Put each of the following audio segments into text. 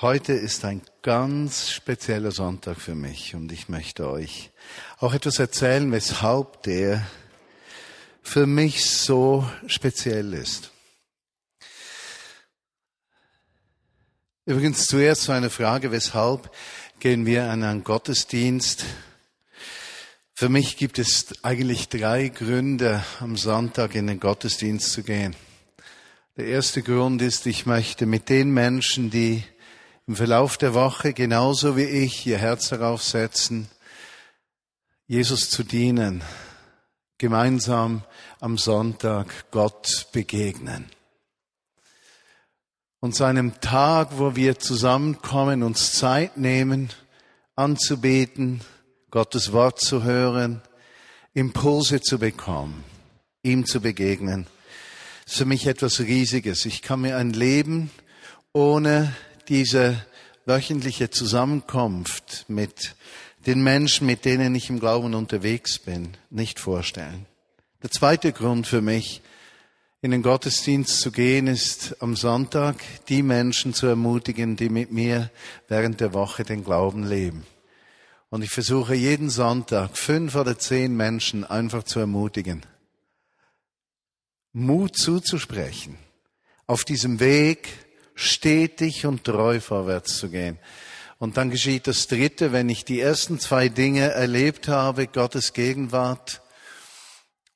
Heute ist ein ganz spezieller Sonntag für mich und ich möchte euch auch etwas erzählen, weshalb der für mich so speziell ist. Übrigens zuerst so eine Frage, weshalb gehen wir an einen Gottesdienst? Für mich gibt es eigentlich drei Gründe, am Sonntag in den Gottesdienst zu gehen. Der erste Grund ist, ich möchte mit den Menschen, die im Verlauf der Woche genauso wie ich ihr Herz darauf setzen, Jesus zu dienen, gemeinsam am Sonntag Gott begegnen. Und zu einem Tag, wo wir zusammenkommen, uns Zeit nehmen, anzubeten, Gottes Wort zu hören, Impulse zu bekommen, ihm zu begegnen, ist für mich etwas Riesiges. Ich kann mir ein Leben ohne diese wöchentliche Zusammenkunft mit den Menschen, mit denen ich im Glauben unterwegs bin, nicht vorstellen. Der zweite Grund für mich, in den Gottesdienst zu gehen, ist am Sonntag die Menschen zu ermutigen, die mit mir während der Woche den Glauben leben. Und ich versuche jeden Sonntag fünf oder zehn Menschen einfach zu ermutigen, Mut zuzusprechen, auf diesem Weg stetig und treu vorwärts zu gehen. Und dann geschieht das Dritte, wenn ich die ersten zwei Dinge erlebt habe, Gottes Gegenwart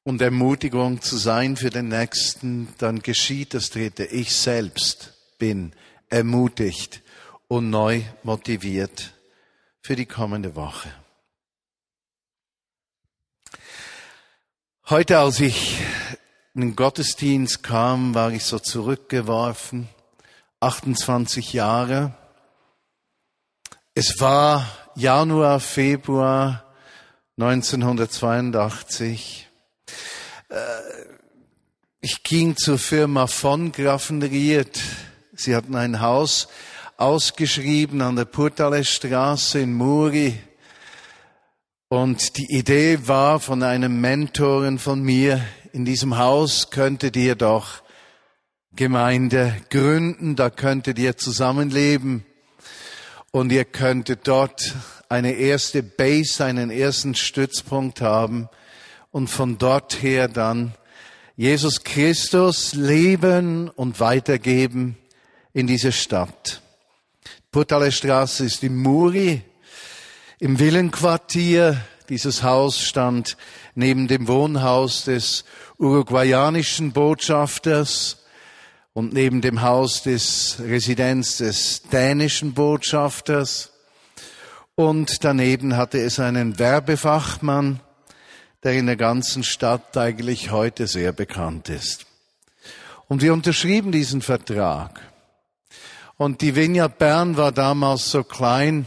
und Ermutigung zu sein für den Nächsten, dann geschieht das Dritte. Ich selbst bin ermutigt und neu motiviert für die kommende Woche. Heute, als ich in den Gottesdienst kam, war ich so zurückgeworfen 28 Jahre. Es war Januar, Februar 1982. Äh, ich ging zur Firma von Graffenried. Sie hatten ein Haus ausgeschrieben an der Purtale Straße in Muri. Und die Idee war von einem Mentoren von mir, in diesem Haus könntet ihr doch Gemeinde gründen, da könntet ihr zusammenleben und ihr könntet dort eine erste Base, einen ersten Stützpunkt haben und von dort her dann Jesus Christus leben und weitergeben in diese Stadt. Putale Straße ist in Muri, im Villenquartier. Dieses Haus stand neben dem Wohnhaus des uruguayanischen Botschafters und neben dem Haus des Residenz des dänischen Botschafters. Und daneben hatte es einen Werbefachmann, der in der ganzen Stadt eigentlich heute sehr bekannt ist. Und wir unterschrieben diesen Vertrag. Und die Vinja Bern war damals so klein,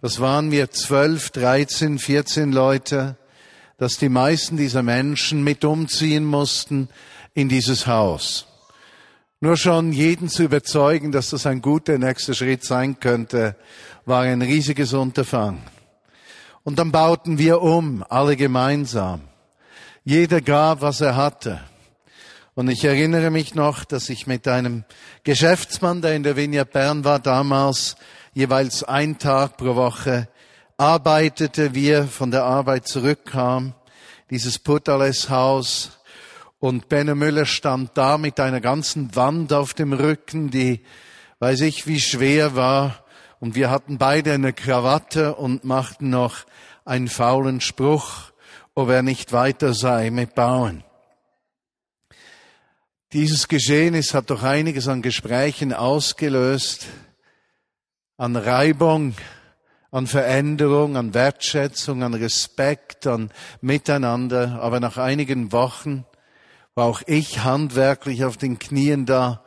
das waren wir zwölf, dreizehn, vierzehn Leute, dass die meisten dieser Menschen mit umziehen mussten in dieses Haus. Nur schon jeden zu überzeugen, dass das ein guter nächster Schritt sein könnte, war ein riesiges Unterfangen. Und dann bauten wir um, alle gemeinsam. Jeder gab, was er hatte. Und ich erinnere mich noch, dass ich mit einem Geschäftsmann, der in der Vinia Bern war damals, jeweils ein Tag pro Woche arbeitete, wir von der Arbeit zurückkam, dieses Putales Haus und Benno Müller stand da mit einer ganzen Wand auf dem Rücken, die weiß ich wie schwer war. Und wir hatten beide eine Krawatte und machten noch einen faulen Spruch, ob er nicht weiter sei mit Bauen. Dieses Geschehnis hat doch einiges an Gesprächen ausgelöst, an Reibung, an Veränderung, an Wertschätzung, an Respekt, an Miteinander. Aber nach einigen Wochen war auch ich handwerklich auf den Knien da.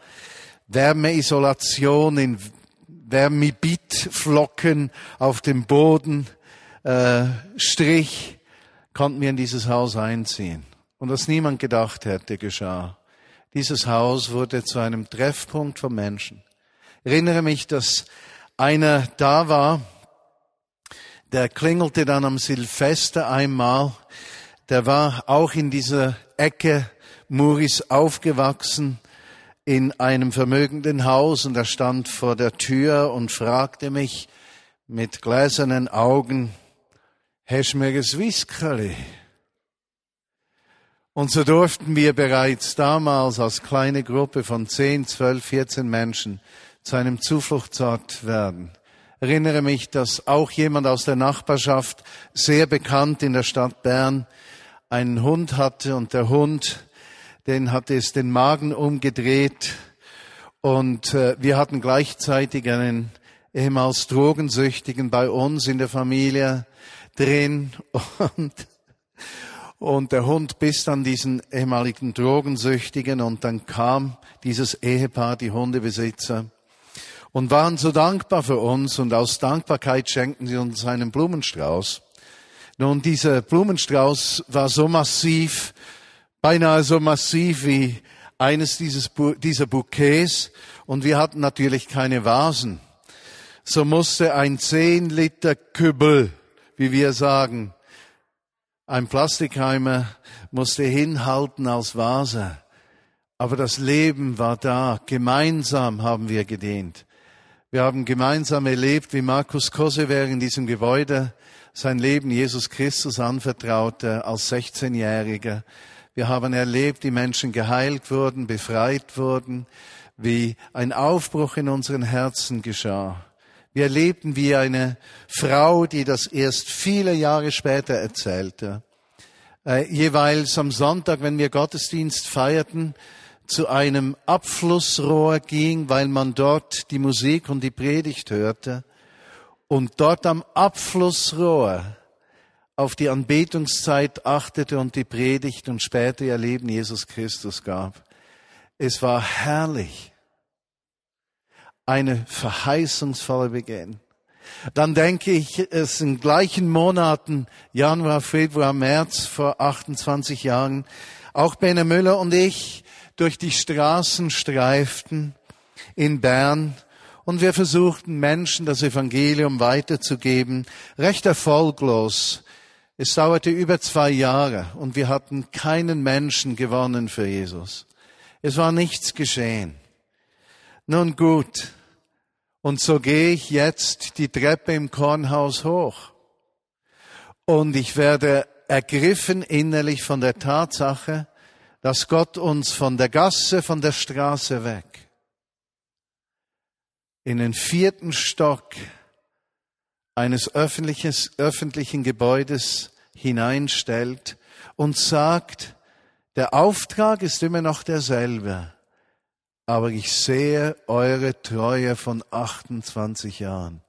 Wärmeisolation in Wärmebitflocken auf dem Boden, äh, Strich, konnten wir in dieses Haus einziehen. Und was niemand gedacht hätte, geschah. Dieses Haus wurde zu einem Treffpunkt von Menschen. Ich erinnere mich, dass einer da war, der klingelte dann am Silvester einmal, der war auch in dieser Ecke Muris aufgewachsen. in einem vermögenden Haus und er stand vor der Tür und fragte mich mit gläsernen Augen, hast du mir Whiskerli? Und so durften wir bereits damals als kleine Gruppe von 10, 12, 14 Menschen zu einem Zufluchtsort werden. Erinnere mich, dass auch jemand aus der Nachbarschaft, sehr bekannt in der Stadt Bern, einen Hund hatte und der Hund, den hatte es den Magen umgedreht und äh, wir hatten gleichzeitig einen ehemals Drogensüchtigen bei uns in der Familie drin und und der Hund biss dann diesen ehemaligen Drogensüchtigen und dann kam dieses Ehepaar, die Hundebesitzer, und waren so dankbar für uns und aus Dankbarkeit schenkten sie uns einen Blumenstrauß. Nun, dieser Blumenstrauß war so massiv, beinahe so massiv wie eines dieses, dieser Bouquets und wir hatten natürlich keine Vasen. So musste ein 10 Liter Kübel, wie wir sagen, ein Plastikheimer musste hinhalten als Vase. Aber das Leben war da. Gemeinsam haben wir gedient. Wir haben gemeinsam erlebt, wie Markus Kosewer in diesem Gebäude sein Leben Jesus Christus anvertraute als 16-Jähriger. Wir haben erlebt, wie Menschen geheilt wurden, befreit wurden, wie ein Aufbruch in unseren Herzen geschah. Wir erlebten, wie eine Frau, die das erst viele Jahre später erzählte, äh, jeweils am Sonntag, wenn wir Gottesdienst feierten, zu einem Abflussrohr ging, weil man dort die Musik und die Predigt hörte und dort am Abflussrohr auf die Anbetungszeit achtete und die Predigt und später ihr Leben Jesus Christus gab. Es war herrlich eine verheißungsvolle Beginn. Dann denke ich, es in gleichen Monaten, Januar, Februar, März vor 28 Jahren, auch Bene Müller und ich durch die Straßen streiften in Bern und wir versuchten Menschen das Evangelium weiterzugeben, recht erfolglos. Es dauerte über zwei Jahre und wir hatten keinen Menschen gewonnen für Jesus. Es war nichts geschehen. Nun gut, und so gehe ich jetzt die Treppe im Kornhaus hoch. Und ich werde ergriffen innerlich von der Tatsache, dass Gott uns von der Gasse, von der Straße weg in den vierten Stock eines öffentlichen Gebäudes hineinstellt und sagt, der Auftrag ist immer noch derselbe aber ich sehe eure Treue von 28 Jahren.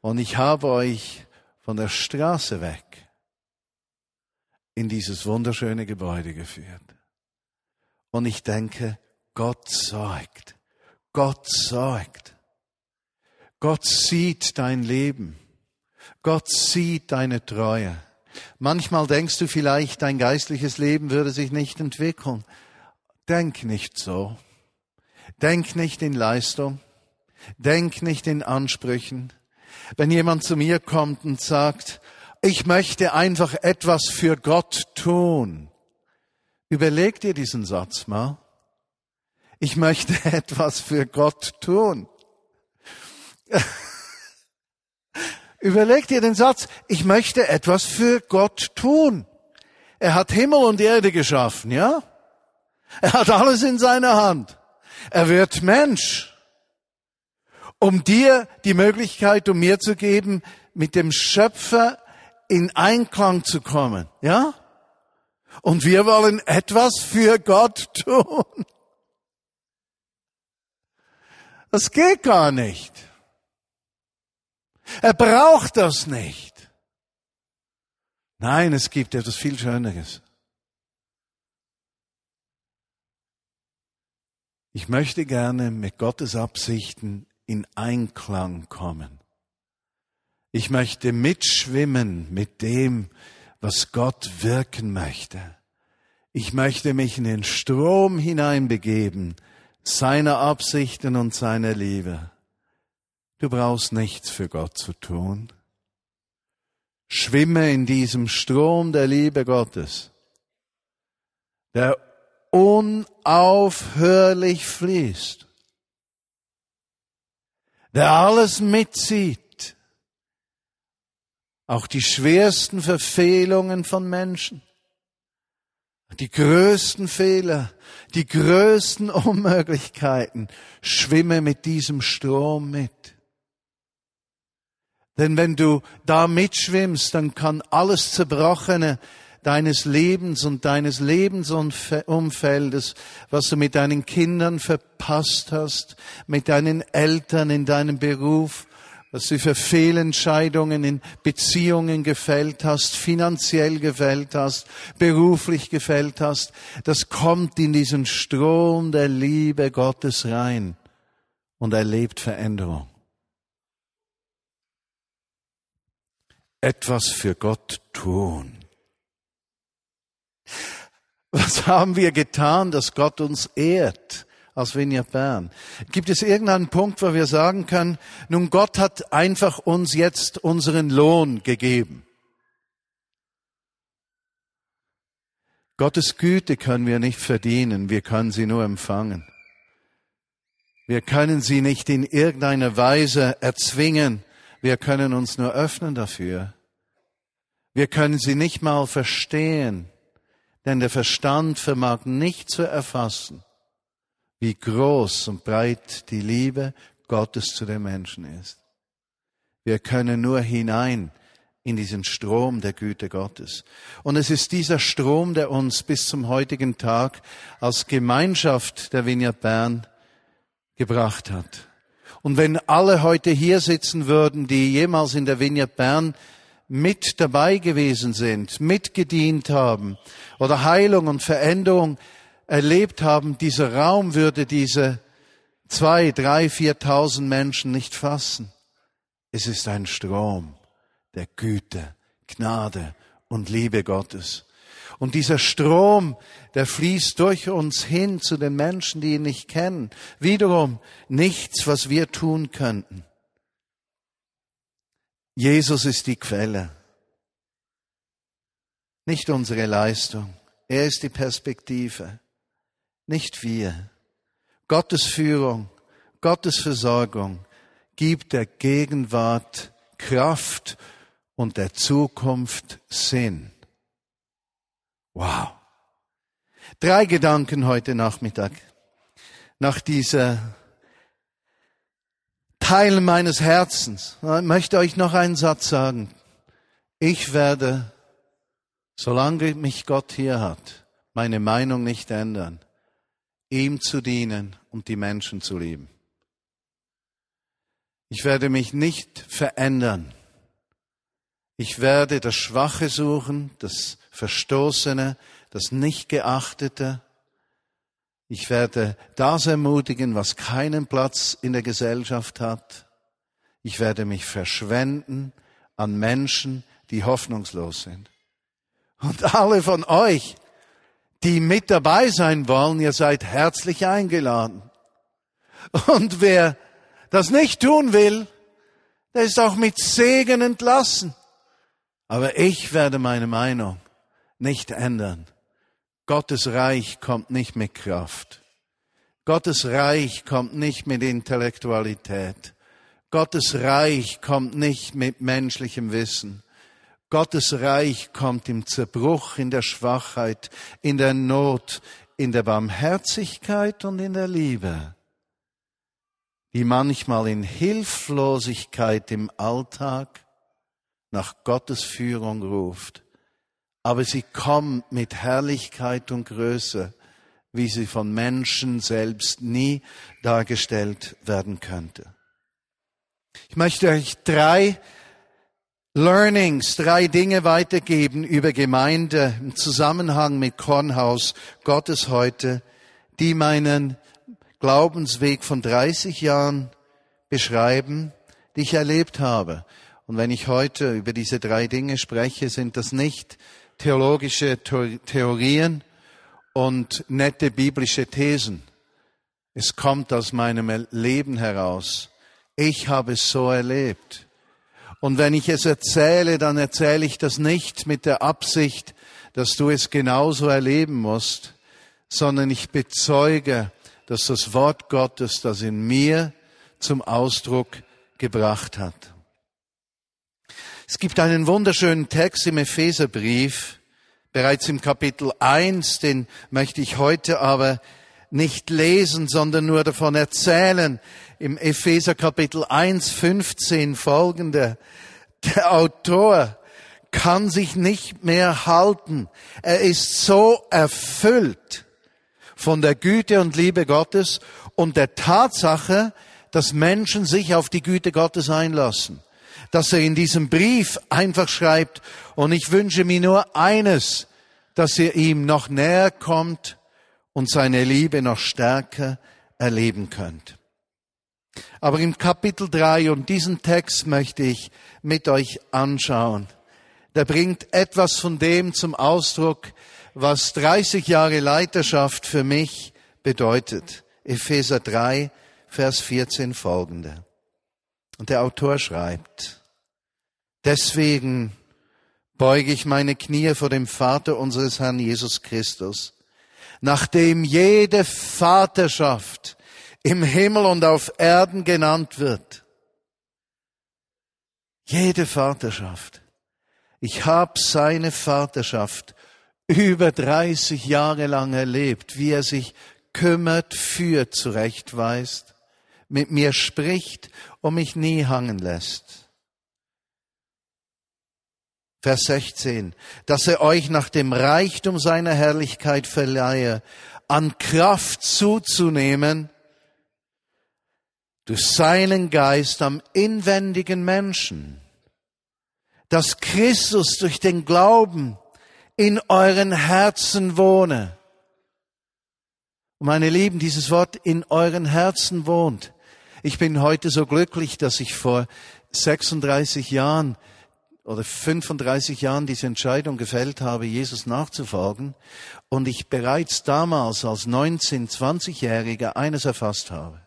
Und ich habe euch von der Straße weg in dieses wunderschöne Gebäude geführt. Und ich denke, Gott sorgt. Gott sorgt. Gott sieht dein Leben. Gott sieht deine Treue. Manchmal denkst du vielleicht, dein geistliches Leben würde sich nicht entwickeln. Denk nicht so. Denk nicht in Leistung. Denk nicht in Ansprüchen. Wenn jemand zu mir kommt und sagt, ich möchte einfach etwas für Gott tun, überleg dir diesen Satz mal. Ich möchte etwas für Gott tun. Überleg dir den Satz, ich möchte etwas für Gott tun. Er hat Himmel und Erde geschaffen, ja? Er hat alles in seiner Hand. Er wird Mensch, um dir die Möglichkeit, um mir zu geben, mit dem Schöpfer in Einklang zu kommen, ja? Und wir wollen etwas für Gott tun. Das geht gar nicht. Er braucht das nicht. Nein, es gibt etwas viel Schöneres. Ich möchte gerne mit Gottes Absichten in Einklang kommen. Ich möchte mitschwimmen mit dem, was Gott wirken möchte. Ich möchte mich in den Strom hineinbegeben, seiner Absichten und seiner Liebe. Du brauchst nichts für Gott zu tun. Schwimme in diesem Strom der Liebe Gottes, der unaufhörlich fließt, der alles mitzieht, auch die schwersten Verfehlungen von Menschen, die größten Fehler, die größten Unmöglichkeiten, schwimme mit diesem Strom mit. Denn wenn du da mitschwimmst, dann kann alles Zerbrochene deines Lebens und deines Lebensumfeldes, was du mit deinen Kindern verpasst hast, mit deinen Eltern in deinem Beruf, was du für Fehlentscheidungen in Beziehungen gefällt hast, finanziell gefällt hast, beruflich gefällt hast, das kommt in diesen Strom der Liebe Gottes rein und erlebt Veränderung. Etwas für Gott tun. Was haben wir getan, dass Gott uns ehrt? als Vineyard Bern. Gibt es irgendeinen Punkt, wo wir sagen können, nun Gott hat einfach uns jetzt unseren Lohn gegeben. Gottes Güte können wir nicht verdienen, wir können sie nur empfangen. Wir können sie nicht in irgendeiner Weise erzwingen, wir können uns nur öffnen dafür. Wir können sie nicht mal verstehen, denn der Verstand vermag nicht zu erfassen, wie groß und breit die Liebe Gottes zu den Menschen ist. Wir können nur hinein in diesen Strom der Güte Gottes. Und es ist dieser Strom, der uns bis zum heutigen Tag als Gemeinschaft der Vineyard Bern gebracht hat. Und wenn alle heute hier sitzen würden, die jemals in der Vineyard Bern mit dabei gewesen sind, mitgedient haben oder Heilung und Veränderung erlebt haben, dieser Raum würde diese zwei, drei, viertausend Menschen nicht fassen. Es ist ein Strom der Güte, Gnade und Liebe Gottes. Und dieser Strom, der fließt durch uns hin zu den Menschen, die ihn nicht kennen. Wiederum nichts, was wir tun könnten. Jesus ist die Quelle, nicht unsere Leistung. Er ist die Perspektive nicht wir. Gottes Führung, Gottes Versorgung gibt der Gegenwart Kraft und der Zukunft Sinn. Wow. Drei Gedanken heute Nachmittag. Nach dieser Teil meines Herzens. Ich möchte euch noch einen Satz sagen. Ich werde, solange mich Gott hier hat, meine Meinung nicht ändern ihm zu dienen und die Menschen zu lieben. Ich werde mich nicht verändern. Ich werde das Schwache suchen, das Verstoßene, das Nichtgeachtete. Ich werde das ermutigen, was keinen Platz in der Gesellschaft hat. Ich werde mich verschwenden an Menschen, die hoffnungslos sind. Und alle von euch, die mit dabei sein wollen, ihr seid herzlich eingeladen. Und wer das nicht tun will, der ist auch mit Segen entlassen. Aber ich werde meine Meinung nicht ändern. Gottes Reich kommt nicht mit Kraft. Gottes Reich kommt nicht mit Intellektualität. Gottes Reich kommt nicht mit menschlichem Wissen. Gottes Reich kommt im Zerbruch, in der Schwachheit, in der Not, in der Barmherzigkeit und in der Liebe, die manchmal in Hilflosigkeit im Alltag nach Gottes Führung ruft. Aber sie kommt mit Herrlichkeit und Größe, wie sie von Menschen selbst nie dargestellt werden könnte. Ich möchte euch drei Learnings, drei Dinge weitergeben über Gemeinde im Zusammenhang mit Kornhaus Gottes heute, die meinen Glaubensweg von 30 Jahren beschreiben, die ich erlebt habe. Und wenn ich heute über diese drei Dinge spreche, sind das nicht theologische Theorien und nette biblische Thesen. Es kommt aus meinem Leben heraus. Ich habe es so erlebt. Und wenn ich es erzähle, dann erzähle ich das nicht mit der Absicht, dass du es genauso erleben musst, sondern ich bezeuge, dass das Wort Gottes das in mir zum Ausdruck gebracht hat. Es gibt einen wunderschönen Text im Epheserbrief, bereits im Kapitel 1, den möchte ich heute aber nicht lesen, sondern nur davon erzählen. Im Epheser Kapitel 1, 15 folgende. Der Autor kann sich nicht mehr halten. Er ist so erfüllt von der Güte und Liebe Gottes und der Tatsache, dass Menschen sich auf die Güte Gottes einlassen dass er in diesem Brief einfach schreibt, und ich wünsche mir nur eines, dass ihr ihm noch näher kommt und seine Liebe noch stärker erleben könnt. Aber im Kapitel 3, und diesen Text möchte ich mit euch anschauen, der bringt etwas von dem zum Ausdruck, was 30 Jahre Leiterschaft für mich bedeutet. Epheser 3, Vers 14 folgende. Und der Autor schreibt, deswegen beuge ich meine Knie vor dem Vater unseres Herrn Jesus Christus, nachdem jede Vaterschaft im Himmel und auf Erden genannt wird. Jede Vaterschaft. Ich habe seine Vaterschaft über 30 Jahre lang erlebt, wie er sich kümmert, führt, zurechtweist mit mir spricht und mich nie hangen lässt. Vers 16, dass er euch nach dem Reichtum seiner Herrlichkeit verleihe, an Kraft zuzunehmen, durch seinen Geist am inwendigen Menschen, dass Christus durch den Glauben in euren Herzen wohne. Meine Lieben, dieses Wort in euren Herzen wohnt. Ich bin heute so glücklich, dass ich vor 36 Jahren oder 35 Jahren diese Entscheidung gefällt habe, Jesus nachzufolgen und ich bereits damals als 19, 20-Jähriger eines erfasst habe.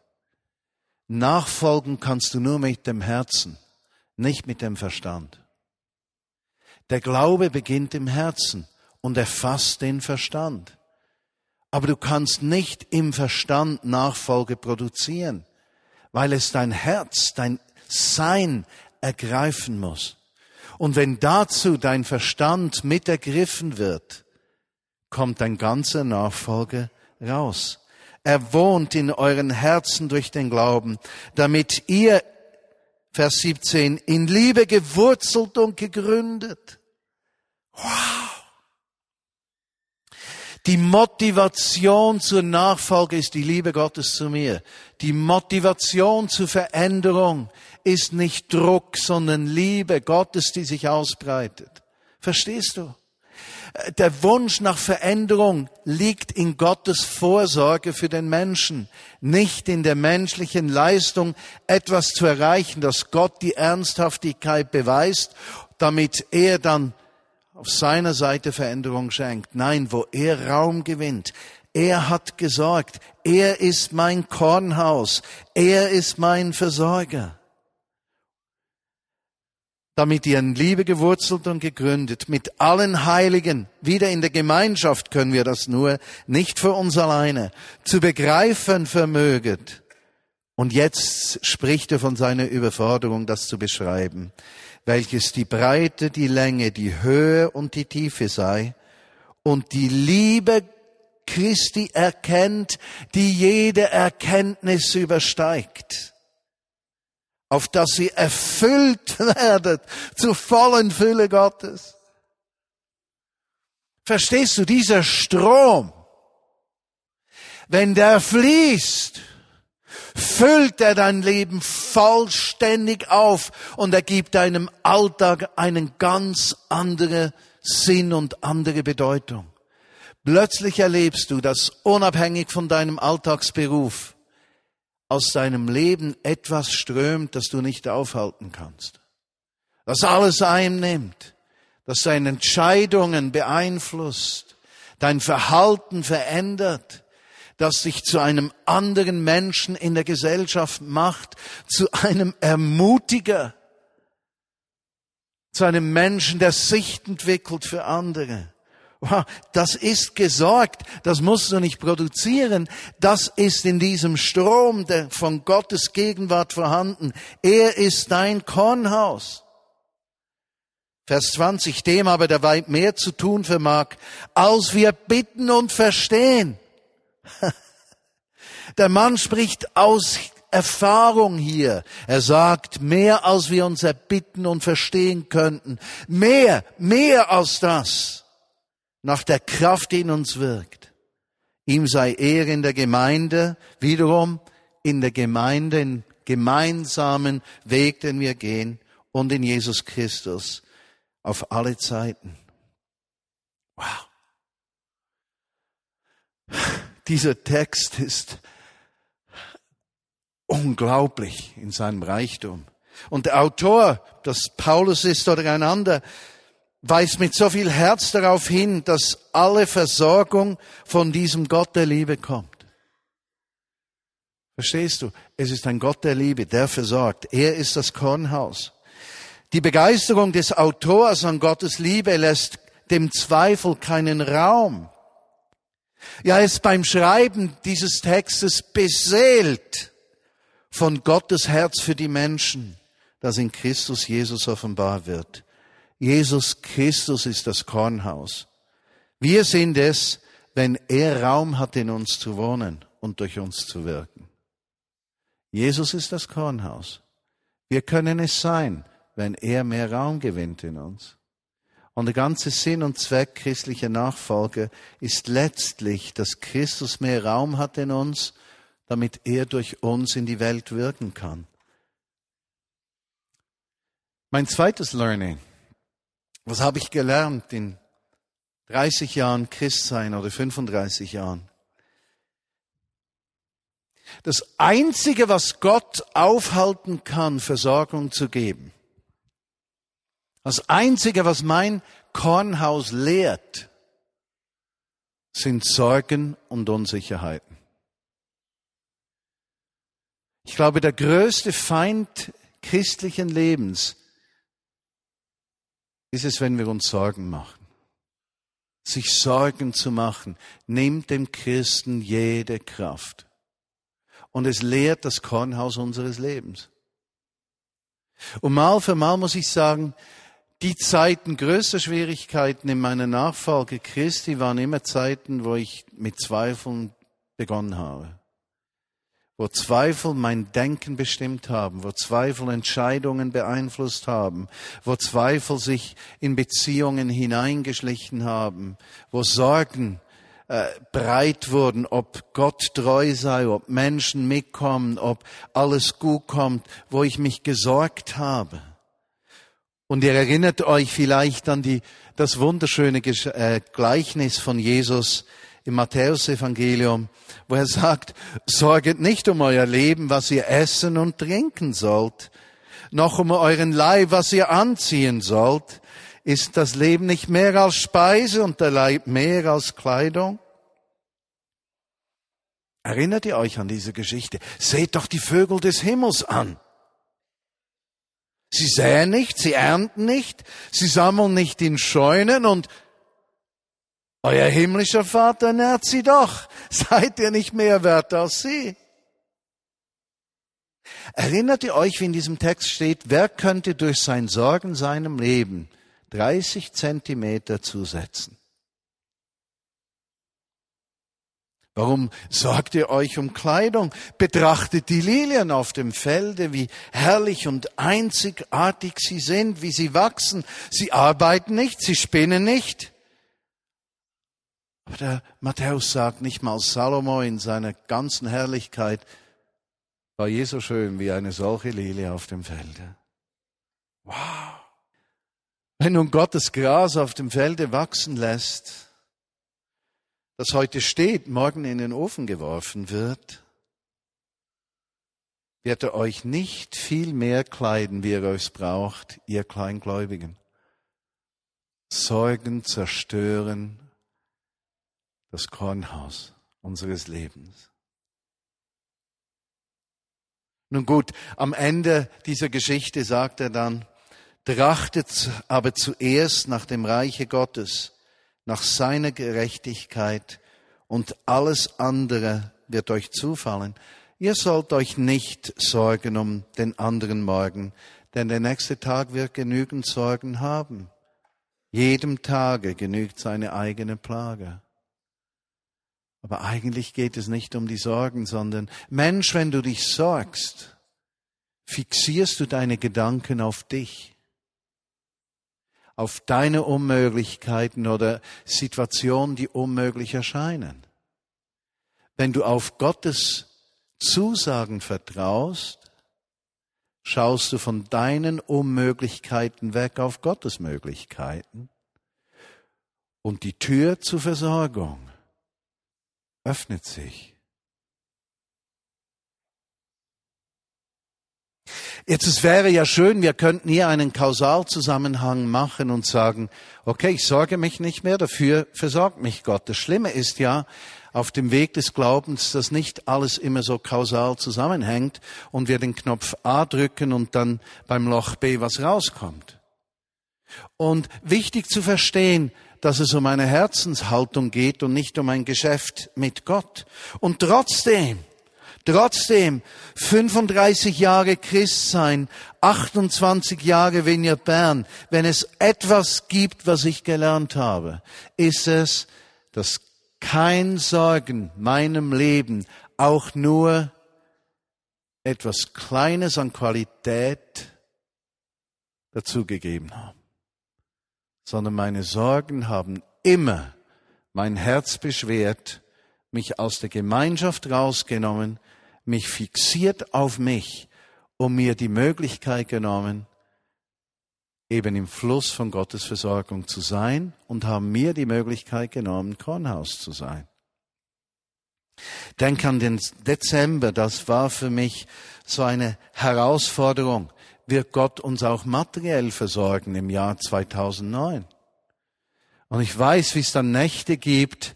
Nachfolgen kannst du nur mit dem Herzen, nicht mit dem Verstand. Der Glaube beginnt im Herzen und erfasst den Verstand. Aber du kannst nicht im Verstand Nachfolge produzieren weil es dein Herz, dein Sein ergreifen muss. Und wenn dazu dein Verstand mit ergriffen wird, kommt dein ganzer Nachfolge raus. Er wohnt in euren Herzen durch den Glauben, damit ihr, Vers 17, in Liebe gewurzelt und gegründet. Wow! Die Motivation zur Nachfolge ist die Liebe Gottes zu mir. Die Motivation zur Veränderung ist nicht Druck, sondern Liebe Gottes, die sich ausbreitet. Verstehst du? Der Wunsch nach Veränderung liegt in Gottes Vorsorge für den Menschen, nicht in der menschlichen Leistung, etwas zu erreichen, dass Gott die Ernsthaftigkeit beweist, damit er dann auf seiner Seite Veränderung schenkt. Nein, wo er Raum gewinnt. Er hat gesorgt. Er ist mein Kornhaus. Er ist mein Versorger. Damit ihr in Liebe gewurzelt und gegründet, mit allen Heiligen, wieder in der Gemeinschaft können wir das nur, nicht für uns alleine, zu begreifen vermöget. Und jetzt spricht er von seiner Überforderung, das zu beschreiben. Welches die Breite, die Länge, die Höhe und die Tiefe sei, und die Liebe Christi erkennt, die jede Erkenntnis übersteigt, auf dass sie erfüllt werdet zur vollen Fülle Gottes. Verstehst du, dieser Strom, wenn der fließt, füllt er dein Leben vollständig auf und er gibt deinem Alltag einen ganz anderen Sinn und andere Bedeutung. Plötzlich erlebst du, dass unabhängig von deinem Alltagsberuf aus deinem Leben etwas strömt, das du nicht aufhalten kannst. Das alles einnimmt, das deine Entscheidungen beeinflusst, dein Verhalten verändert, das sich zu einem anderen Menschen in der Gesellschaft macht, zu einem Ermutiger, zu einem Menschen, der Sicht entwickelt für andere. Das ist gesorgt, das musst du nicht produzieren, das ist in diesem Strom der von Gottes Gegenwart vorhanden. Er ist dein Kornhaus. Vers 20, dem aber der weit mehr zu tun vermag, als wir bitten und verstehen. Der Mann spricht aus Erfahrung hier. Er sagt, mehr als wir uns erbitten und verstehen könnten. Mehr, mehr als das. Nach der Kraft, die in uns wirkt. Ihm sei Ehre in der Gemeinde, wiederum in der Gemeinde, in gemeinsamen Weg, den wir gehen und in Jesus Christus auf alle Zeiten. Wow. Dieser Text ist unglaublich in seinem Reichtum. Und der Autor, das Paulus ist oder ein anderer, weist mit so viel Herz darauf hin, dass alle Versorgung von diesem Gott der Liebe kommt. Verstehst du? Es ist ein Gott der Liebe, der versorgt. Er ist das Kornhaus. Die Begeisterung des Autors an Gottes Liebe lässt dem Zweifel keinen Raum. Ja, er ist beim Schreiben dieses Textes beseelt von Gottes Herz für die Menschen, das in Christus Jesus offenbar wird. Jesus Christus ist das Kornhaus. Wir sind es, wenn er Raum hat, in uns zu wohnen und durch uns zu wirken. Jesus ist das Kornhaus. Wir können es sein, wenn er mehr Raum gewinnt in uns. Und der ganze Sinn und Zweck christlicher Nachfolge ist letztlich, dass Christus mehr Raum hat in uns, damit er durch uns in die Welt wirken kann. Mein zweites Learning. Was habe ich gelernt in 30 Jahren Christsein oder 35 Jahren? Das Einzige, was Gott aufhalten kann, Versorgung zu geben, das Einzige, was mein Kornhaus lehrt, sind Sorgen und Unsicherheiten. Ich glaube, der größte Feind christlichen Lebens ist es, wenn wir uns Sorgen machen. Sich Sorgen zu machen, nimmt dem Christen jede Kraft. Und es lehrt das Kornhaus unseres Lebens. Und mal für mal muss ich sagen, die Zeiten größter Schwierigkeiten in meiner Nachfolge Christi waren immer Zeiten, wo ich mit Zweifeln begonnen habe. Wo Zweifel mein Denken bestimmt haben, wo Zweifel Entscheidungen beeinflusst haben, wo Zweifel sich in Beziehungen hineingeschlichen haben, wo Sorgen äh, breit wurden, ob Gott treu sei, ob Menschen mitkommen, ob alles gut kommt, wo ich mich gesorgt habe. Und ihr erinnert euch vielleicht an die, das wunderschöne äh, Gleichnis von Jesus im Matthäusevangelium, wo er sagt, sorget nicht um euer Leben, was ihr essen und trinken sollt, noch um euren Leib, was ihr anziehen sollt. Ist das Leben nicht mehr als Speise und der Leib mehr als Kleidung? Erinnert ihr euch an diese Geschichte? Seht doch die Vögel des Himmels an. Sie säen nicht, sie ernten nicht, sie sammeln nicht in Scheunen und euer himmlischer Vater nährt sie doch. Seid ihr nicht mehr wert als sie? Erinnert ihr euch, wie in diesem Text steht, wer könnte durch sein Sorgen seinem Leben 30 Zentimeter zusetzen? Warum sorgt ihr euch um Kleidung? Betrachtet die Lilien auf dem Felde, wie herrlich und einzigartig sie sind, wie sie wachsen. Sie arbeiten nicht, sie spinnen nicht. Aber der Matthäus sagt nicht mal Salomo in seiner ganzen Herrlichkeit war je so schön wie eine solche Lilie auf dem Felde. Wow. Wenn nun Gott das Gras auf dem Felde wachsen lässt, das heute steht, morgen in den Ofen geworfen wird, wird er euch nicht viel mehr kleiden, wie er es braucht, ihr Kleingläubigen. Sorgen zerstören das Kornhaus unseres Lebens. Nun gut, am Ende dieser Geschichte sagt er dann, trachtet aber zuerst nach dem Reiche Gottes nach seiner Gerechtigkeit und alles andere wird euch zufallen. Ihr sollt euch nicht sorgen um den anderen Morgen, denn der nächste Tag wird genügend Sorgen haben. Jedem Tage genügt seine eigene Plage. Aber eigentlich geht es nicht um die Sorgen, sondern Mensch, wenn du dich sorgst, fixierst du deine Gedanken auf dich, auf deine Unmöglichkeiten oder Situationen, die unmöglich erscheinen. Wenn du auf Gottes Zusagen vertraust, schaust du von deinen Unmöglichkeiten weg auf Gottes Möglichkeiten. Und die Tür zur Versorgung öffnet sich. Jetzt, es wäre ja schön, wir könnten hier einen Kausalzusammenhang machen und sagen, okay, ich sorge mich nicht mehr, dafür versorgt mich Gott. Das Schlimme ist ja, auf dem Weg des Glaubens, dass nicht alles immer so kausal zusammenhängt und wir den Knopf A drücken und dann beim Loch B was rauskommt. Und wichtig zu verstehen, dass es um eine Herzenshaltung geht und nicht um ein Geschäft mit Gott. Und trotzdem, trotzdem 35 Jahre Christ sein, 28 Jahre Vineyard Bern, wenn es etwas gibt, was ich gelernt habe, ist es, dass kein Sorgen meinem Leben auch nur etwas Kleines an Qualität dazugegeben haben, sondern meine Sorgen haben immer mein Herz beschwert, mich aus der Gemeinschaft rausgenommen, mich fixiert auf mich und mir die Möglichkeit genommen, eben im Fluss von Gottes Versorgung zu sein und haben mir die Möglichkeit genommen, Kornhaus zu sein. Denk an den Dezember, das war für mich so eine Herausforderung. Wird Gott uns auch materiell versorgen im Jahr 2009? Und ich weiß, wie es dann Nächte gibt,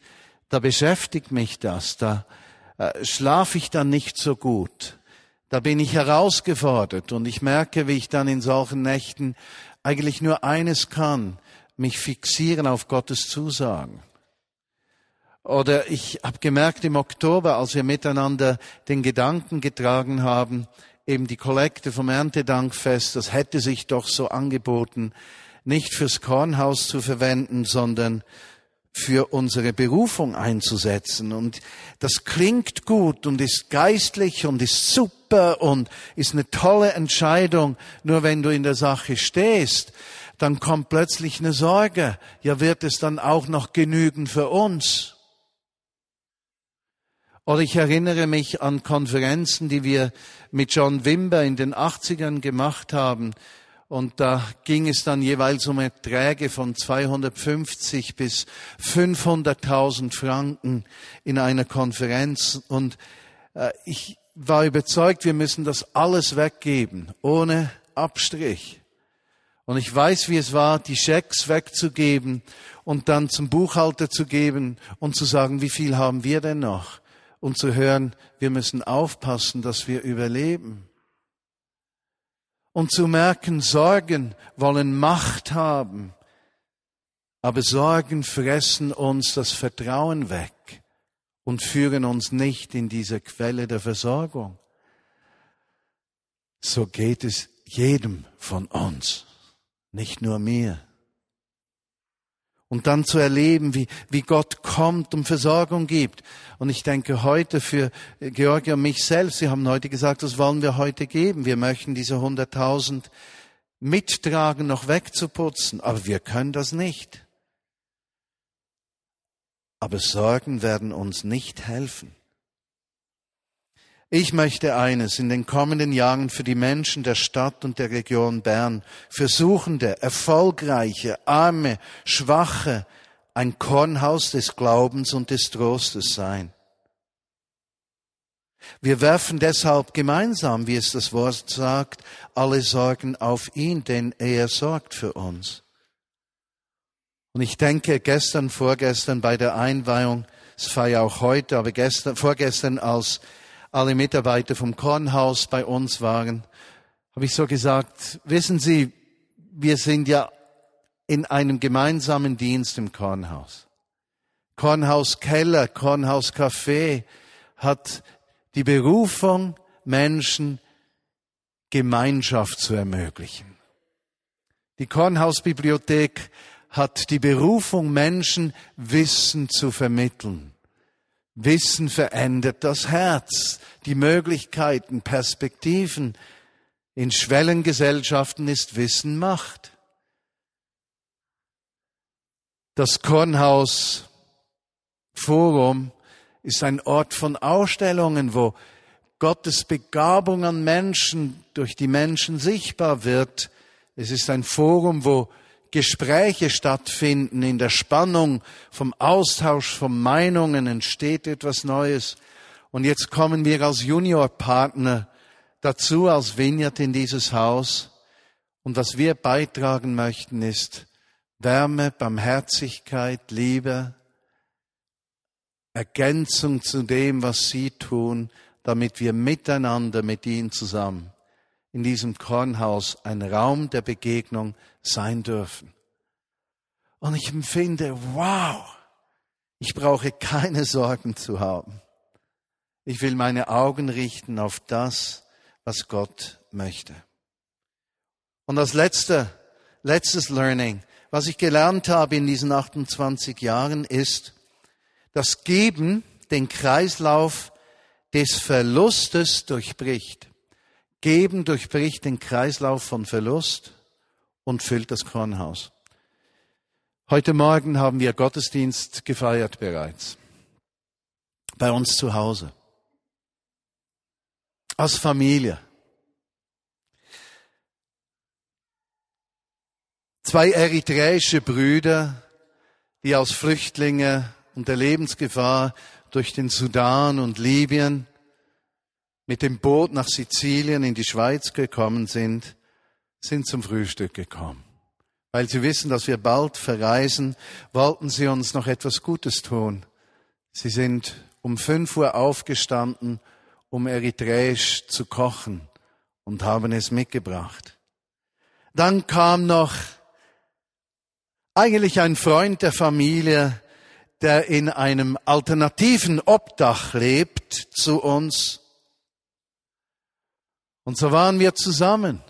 da beschäftigt mich das, da äh, schlafe ich dann nicht so gut. Da bin ich herausgefordert und ich merke, wie ich dann in solchen Nächten eigentlich nur eines kann, mich fixieren auf Gottes Zusagen. Oder ich habe gemerkt im Oktober, als wir miteinander den Gedanken getragen haben, eben die Kollekte vom Erntedankfest, das hätte sich doch so angeboten, nicht fürs Kornhaus zu verwenden, sondern für unsere Berufung einzusetzen. Und das klingt gut und ist geistlich und ist super und ist eine tolle Entscheidung. Nur wenn du in der Sache stehst, dann kommt plötzlich eine Sorge. Ja, wird es dann auch noch genügen für uns? Oder ich erinnere mich an Konferenzen, die wir mit John Wimber in den 80ern gemacht haben und da ging es dann jeweils um Erträge von 250 bis 500.000 Franken in einer Konferenz. Und äh, ich war überzeugt, wir müssen das alles weggeben, ohne Abstrich. Und ich weiß, wie es war, die Schecks wegzugeben und dann zum Buchhalter zu geben und zu sagen, wie viel haben wir denn noch? Und zu hören, wir müssen aufpassen, dass wir überleben und zu merken, Sorgen wollen Macht haben, aber Sorgen fressen uns das Vertrauen weg und führen uns nicht in diese Quelle der Versorgung. So geht es jedem von uns, nicht nur mir und dann zu erleben, wie, wie Gott kommt und Versorgung gibt. Und ich denke heute für Georgia und mich selbst, Sie haben heute gesagt, das wollen wir heute geben. Wir möchten diese 100.000 mittragen, noch wegzuputzen. Aber wir können das nicht. Aber Sorgen werden uns nicht helfen. Ich möchte eines in den kommenden Jahren für die Menschen der Stadt und der Region Bern, für Suchende, Erfolgreiche, Arme, Schwache, ein Kornhaus des Glaubens und des Trostes sein. Wir werfen deshalb gemeinsam, wie es das Wort sagt, alle Sorgen auf ihn, denn er sorgt für uns. Und ich denke, gestern, vorgestern bei der Einweihung, es war ja auch heute, aber gestern, vorgestern als alle Mitarbeiter vom Kornhaus bei uns waren, habe ich so gesagt, wissen Sie, wir sind ja in einem gemeinsamen Dienst im Kornhaus. Kornhaus Keller, Kornhaus Café hat die Berufung, Menschen Gemeinschaft zu ermöglichen. Die Kornhausbibliothek hat die Berufung, Menschen Wissen zu vermitteln. Wissen verändert das Herz, die Möglichkeiten, Perspektiven. In Schwellengesellschaften ist Wissen Macht. Das Kornhaus Forum ist ein Ort von Ausstellungen, wo Gottes Begabung an Menschen durch die Menschen sichtbar wird. Es ist ein Forum, wo Gespräche stattfinden, in der Spannung vom Austausch von Meinungen entsteht etwas Neues. Und jetzt kommen wir als Juniorpartner dazu, als Vineyard in dieses Haus. Und was wir beitragen möchten, ist Wärme, Barmherzigkeit, Liebe, Ergänzung zu dem, was Sie tun, damit wir miteinander mit Ihnen zusammen in diesem Kornhaus ein Raum der Begegnung sein dürfen. Und ich empfinde, wow, ich brauche keine Sorgen zu haben. Ich will meine Augen richten auf das, was Gott möchte. Und als letzter, letztes Learning, was ich gelernt habe in diesen 28 Jahren, ist, dass Geben den Kreislauf des Verlustes durchbricht. Geben durchbricht den Kreislauf von Verlust und füllt das Kornhaus. Heute Morgen haben wir Gottesdienst gefeiert bereits. Bei uns zu Hause. Als Familie. Zwei eritreische Brüder, die als Flüchtlinge unter Lebensgefahr durch den Sudan und Libyen mit dem Boot nach Sizilien in die Schweiz gekommen sind, sind zum Frühstück gekommen. Weil sie wissen, dass wir bald verreisen, wollten sie uns noch etwas Gutes tun. Sie sind um fünf Uhr aufgestanden, um eritreisch zu kochen und haben es mitgebracht. Dann kam noch eigentlich ein Freund der Familie, der in einem alternativen Obdach lebt zu uns und so waren wir zusammen.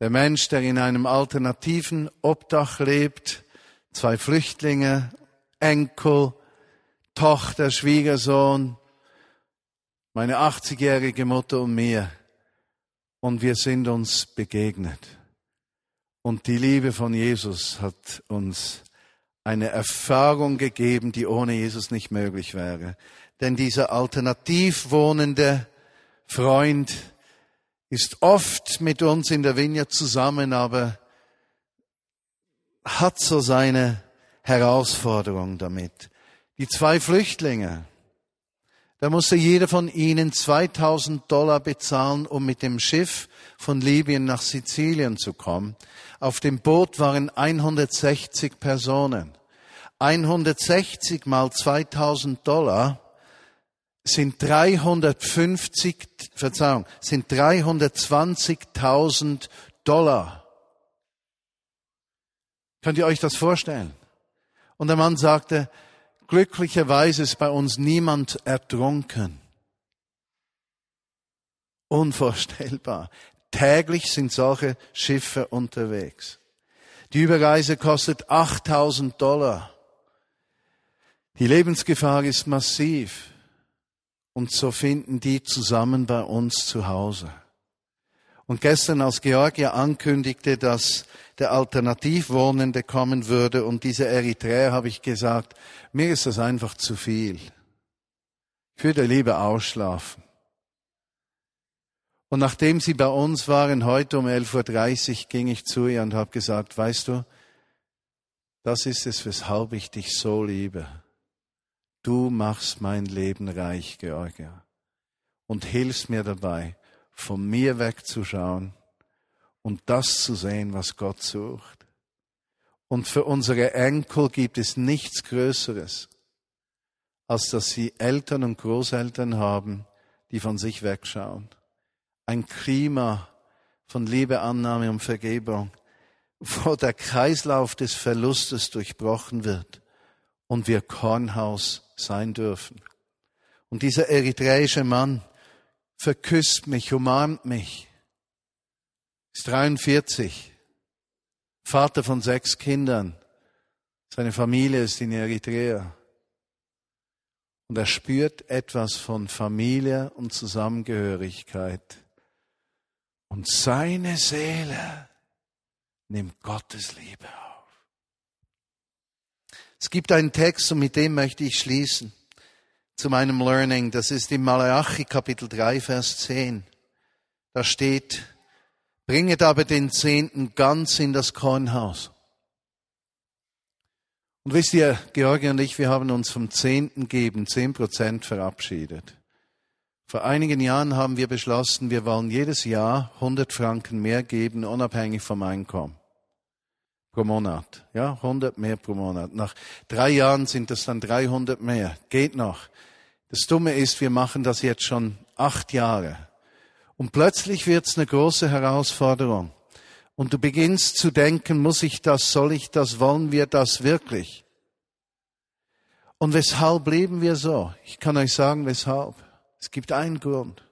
Der Mensch, der in einem alternativen Obdach lebt, zwei Flüchtlinge, Enkel, Tochter, Schwiegersohn, meine 80-jährige Mutter und mir. Und wir sind uns begegnet. Und die Liebe von Jesus hat uns eine Erfahrung gegeben, die ohne Jesus nicht möglich wäre. Denn dieser alternativ wohnende Freund, ist oft mit uns in der Vineyard zusammen, aber hat so seine Herausforderung damit. Die zwei Flüchtlinge, da musste jeder von ihnen 2000 Dollar bezahlen, um mit dem Schiff von Libyen nach Sizilien zu kommen. Auf dem Boot waren 160 Personen. 160 mal 2000 Dollar sind 350, Verzeihung, sind 320.000 Dollar. Könnt ihr euch das vorstellen? Und der Mann sagte, glücklicherweise ist bei uns niemand ertrunken. Unvorstellbar. Täglich sind solche Schiffe unterwegs. Die Überreise kostet 8000 Dollar. Die Lebensgefahr ist massiv. Und so finden die zusammen bei uns zu Hause. Und gestern, als Georgia ankündigte, dass der Alternativwohnende kommen würde und diese Eritreer, habe ich gesagt, mir ist das einfach zu viel. Ich würde lieber ausschlafen. Und nachdem sie bei uns waren, heute um 11.30 Uhr, ging ich zu ihr und habe gesagt, weißt du, das ist es, weshalb ich dich so liebe. Du machst mein Leben reich, Georgia, und hilfst mir dabei, von mir wegzuschauen und das zu sehen, was Gott sucht. Und für unsere Enkel gibt es nichts Größeres, als dass sie Eltern und Großeltern haben, die von sich wegschauen. Ein Klima von Liebe, Annahme und Vergebung, wo der Kreislauf des Verlustes durchbrochen wird und wir Kornhaus sein dürfen. Und dieser eritreische Mann verküsst mich, umarmt mich, ist 43, Vater von sechs Kindern, seine Familie ist in Eritrea. Und er spürt etwas von Familie und Zusammengehörigkeit. Und seine Seele nimmt Gottes Liebe auf. Es gibt einen Text und mit dem möchte ich schließen zu meinem Learning. Das ist im Malachi Kapitel 3, Vers 10. Da steht, bringet aber den Zehnten ganz in das Kornhaus. Und wisst ihr, Georgi und ich, wir haben uns vom Zehnten geben, zehn Prozent verabschiedet. Vor einigen Jahren haben wir beschlossen, wir wollen jedes Jahr 100 Franken mehr geben, unabhängig vom Einkommen. Pro Monat. Ja, 100 mehr pro Monat. Nach drei Jahren sind das dann 300 mehr. Geht noch. Das Dumme ist, wir machen das jetzt schon acht Jahre. Und plötzlich wird es eine große Herausforderung. Und du beginnst zu denken, muss ich das, soll ich das, wollen wir das wirklich? Und weshalb leben wir so? Ich kann euch sagen, weshalb. Es gibt einen Grund.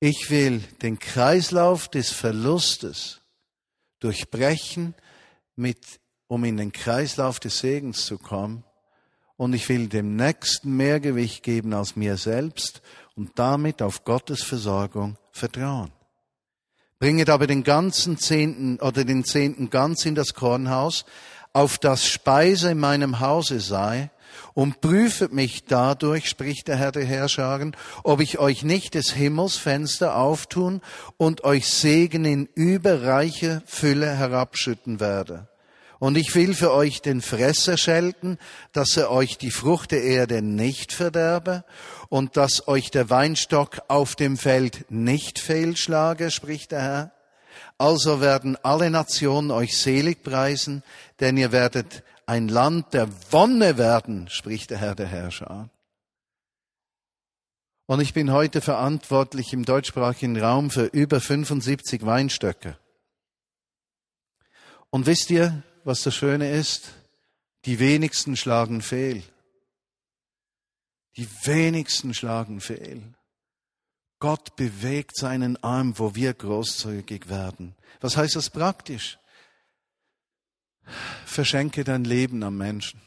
Ich will den Kreislauf des Verlustes durchbrechen, mit, um in den Kreislauf des Segens zu kommen. Und ich will dem Nächsten mehr Gewicht geben als mir selbst und damit auf Gottes Versorgung vertrauen. Bringet aber den ganzen Zehnten oder den Zehnten ganz in das Kornhaus, auf das Speise in meinem Hause sei, und prüfet mich dadurch, spricht der Herr der Herrscharen, ob ich euch nicht des Himmels Fenster auftun und euch Segen in überreiche Fülle herabschütten werde. Und ich will für euch den Fresser schelten, dass er euch die Frucht der Erde nicht verderbe und dass euch der Weinstock auf dem Feld nicht fehlschlage, spricht der Herr. Also werden alle Nationen euch selig preisen, denn ihr werdet ein Land der Wonne werden, spricht der Herr der Herrscher. Und ich bin heute verantwortlich im deutschsprachigen Raum für über 75 Weinstöcke. Und wisst ihr, was das Schöne ist? Die wenigsten schlagen fehl. Die wenigsten schlagen fehl. Gott bewegt seinen Arm, wo wir großzügig werden. Was heißt das praktisch? Verschenke dein Leben am Menschen.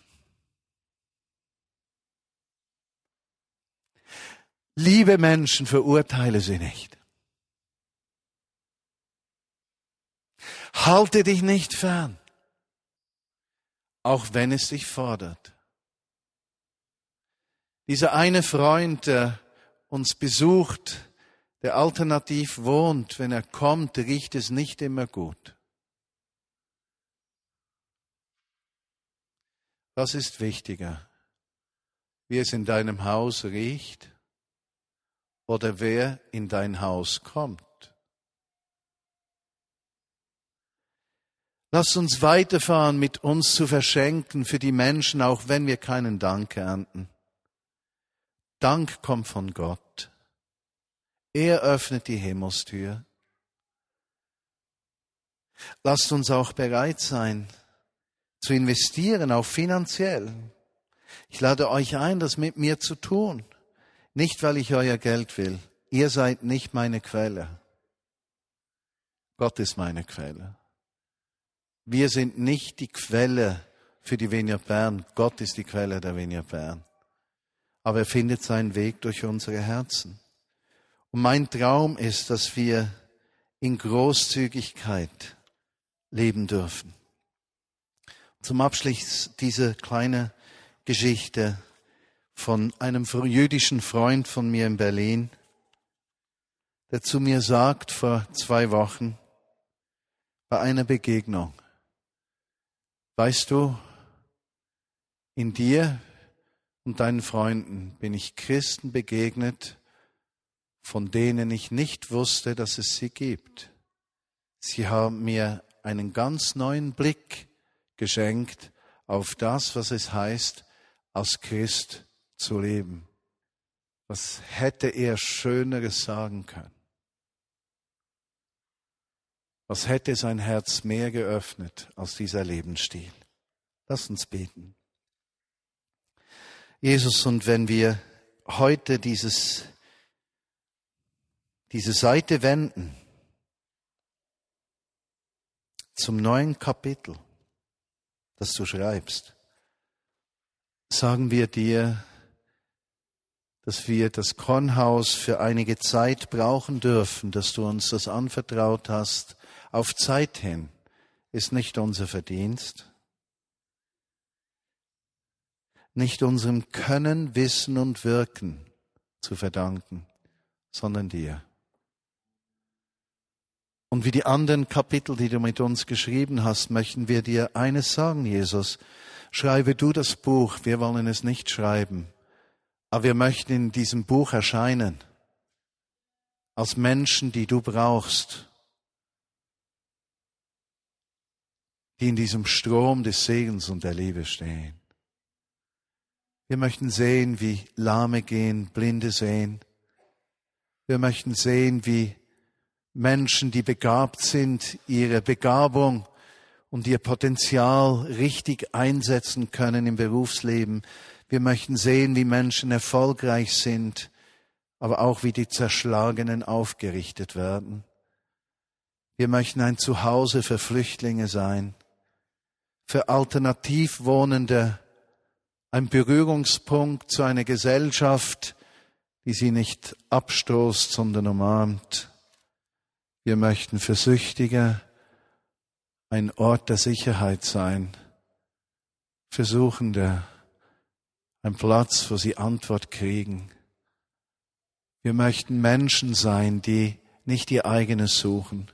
Liebe Menschen, verurteile sie nicht. Halte dich nicht fern, auch wenn es dich fordert. Dieser eine Freund, der uns besucht, der alternativ wohnt, wenn er kommt, riecht es nicht immer gut. Was ist wichtiger? Wie es in deinem Haus riecht oder wer in dein Haus kommt? Lass uns weiterfahren, mit uns zu verschenken für die Menschen, auch wenn wir keinen Dank ernten. Dank kommt von Gott. Er öffnet die Himmelstür. Lasst uns auch bereit sein, zu investieren, auch finanziell. Ich lade euch ein, das mit mir zu tun. Nicht, weil ich euer Geld will. Ihr seid nicht meine Quelle. Gott ist meine Quelle. Wir sind nicht die Quelle für die Vineyard Bern. Gott ist die Quelle der Vineyard Bern. Aber er findet seinen Weg durch unsere Herzen. Und mein Traum ist, dass wir in Großzügigkeit leben dürfen. Zum Abschluss diese kleine Geschichte von einem jüdischen Freund von mir in Berlin, der zu mir sagt vor zwei Wochen bei einer Begegnung, weißt du, in dir und deinen Freunden bin ich Christen begegnet, von denen ich nicht wusste, dass es sie gibt. Sie haben mir einen ganz neuen Blick geschenkt auf das, was es heißt, als Christ zu leben. Was hätte er Schöneres sagen können? Was hätte sein Herz mehr geöffnet als dieser Lebensstil? Lass uns beten. Jesus, und wenn wir heute dieses, diese Seite wenden zum neuen Kapitel, das du schreibst, sagen wir dir, dass wir das Kornhaus für einige Zeit brauchen dürfen, dass du uns das anvertraut hast, auf Zeit hin, ist nicht unser Verdienst, nicht unserem Können, Wissen und Wirken zu verdanken, sondern dir. Und wie die anderen Kapitel, die du mit uns geschrieben hast, möchten wir dir eines sagen, Jesus. Schreibe du das Buch, wir wollen es nicht schreiben, aber wir möchten in diesem Buch erscheinen als Menschen, die du brauchst, die in diesem Strom des Segens und der Liebe stehen. Wir möchten sehen, wie Lahme gehen, Blinde sehen. Wir möchten sehen, wie Menschen, die begabt sind, ihre Begabung und ihr Potenzial richtig einsetzen können im Berufsleben. Wir möchten sehen, wie Menschen erfolgreich sind, aber auch wie die Zerschlagenen aufgerichtet werden. Wir möchten ein Zuhause für Flüchtlinge sein, für alternativ Wohnende, ein Berührungspunkt zu einer Gesellschaft, die sie nicht abstoßt, sondern umarmt. Wir möchten für Süchtige ein Ort der Sicherheit sein, für Suchende ein Platz, wo sie Antwort kriegen. Wir möchten Menschen sein, die nicht ihr eigenes suchen,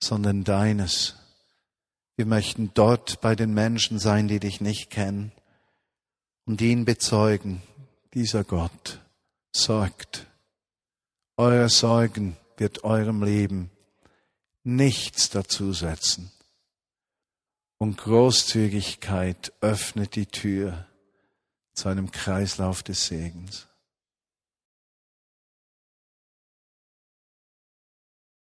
sondern deines. Wir möchten dort bei den Menschen sein, die dich nicht kennen und ihn bezeugen, dieser Gott sorgt. Euer Sorgen wird eurem Leben nichts dazusetzen. Und Großzügigkeit öffnet die Tür zu einem Kreislauf des Segens.